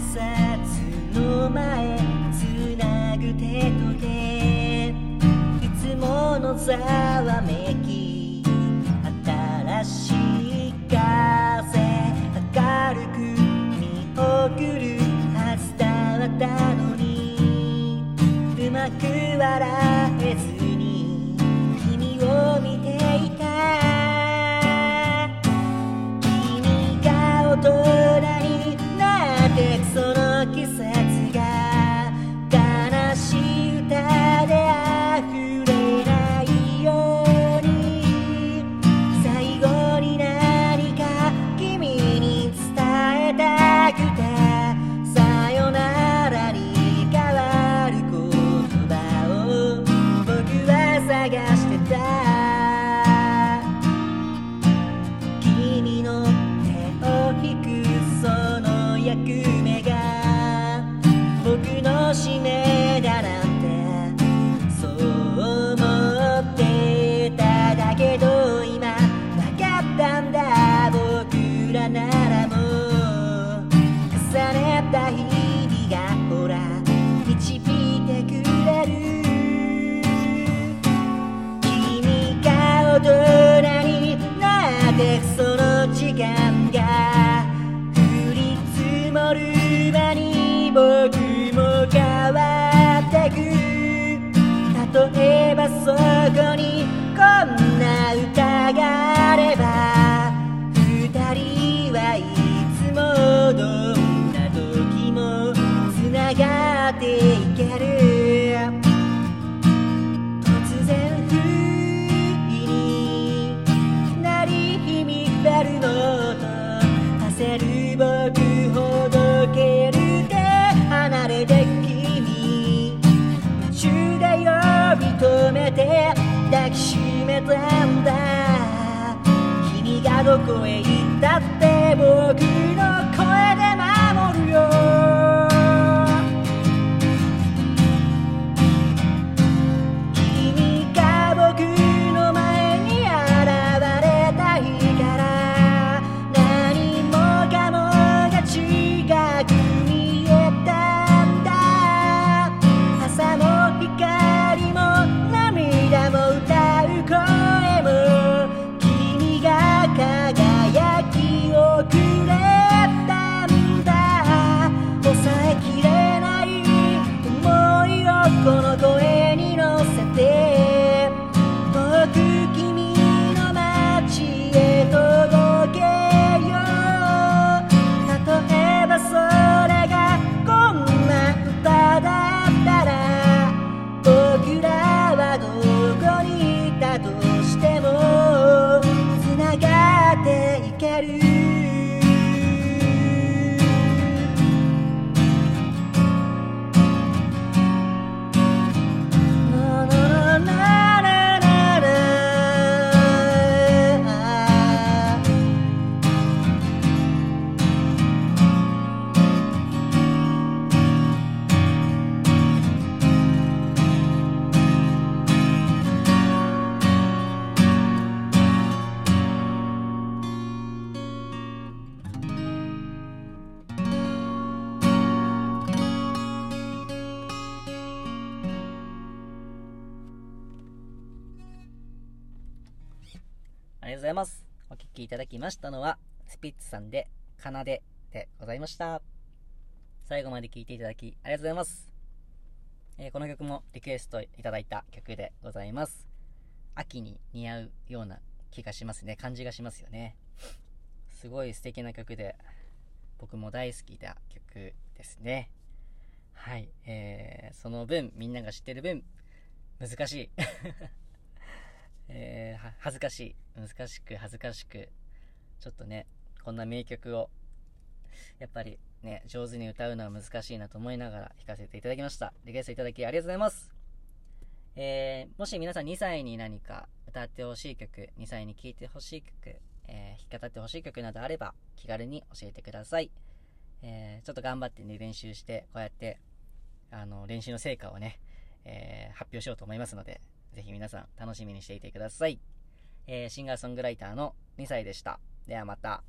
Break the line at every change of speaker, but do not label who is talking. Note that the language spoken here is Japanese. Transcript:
挨拶の前つなぐ手と手。いつものざわめき新しい風明るく見送るはずだったのに。うまく笑ええたくどこへ行ったって僕の声
りがとうございます。お聴きいただきましたのは、スピッツさんで、奏ででございました。最後まで聴いていただき、ありがとうございます。えーこの曲もリクエストいただいた曲でございます。秋に似合うような気がしますね。感じがしますよね。すごい素敵な曲で、僕も大好きな曲ですね。はい。えー、その分、みんなが知ってる分、難しい。恥ずかしい。難しく恥ずかしく。ちょっとね、こんな名曲を、やっぱりね、上手に歌うのは難しいなと思いながら弾かせていただきました。リクエストいただきありがとうございます。えー、もし皆さん2歳に何か歌ってほしい曲、2歳に聴いてほしい曲、えー、弾き語ってほしい曲などあれば、気軽に教えてください。えー、ちょっと頑張ってね、練習して、こうやって、あの、練習の成果をね、えー、発表しようと思いますので、ぜひ皆さん楽しみにしていてください。えー、シンガーソングライターの2歳でした。ではまた。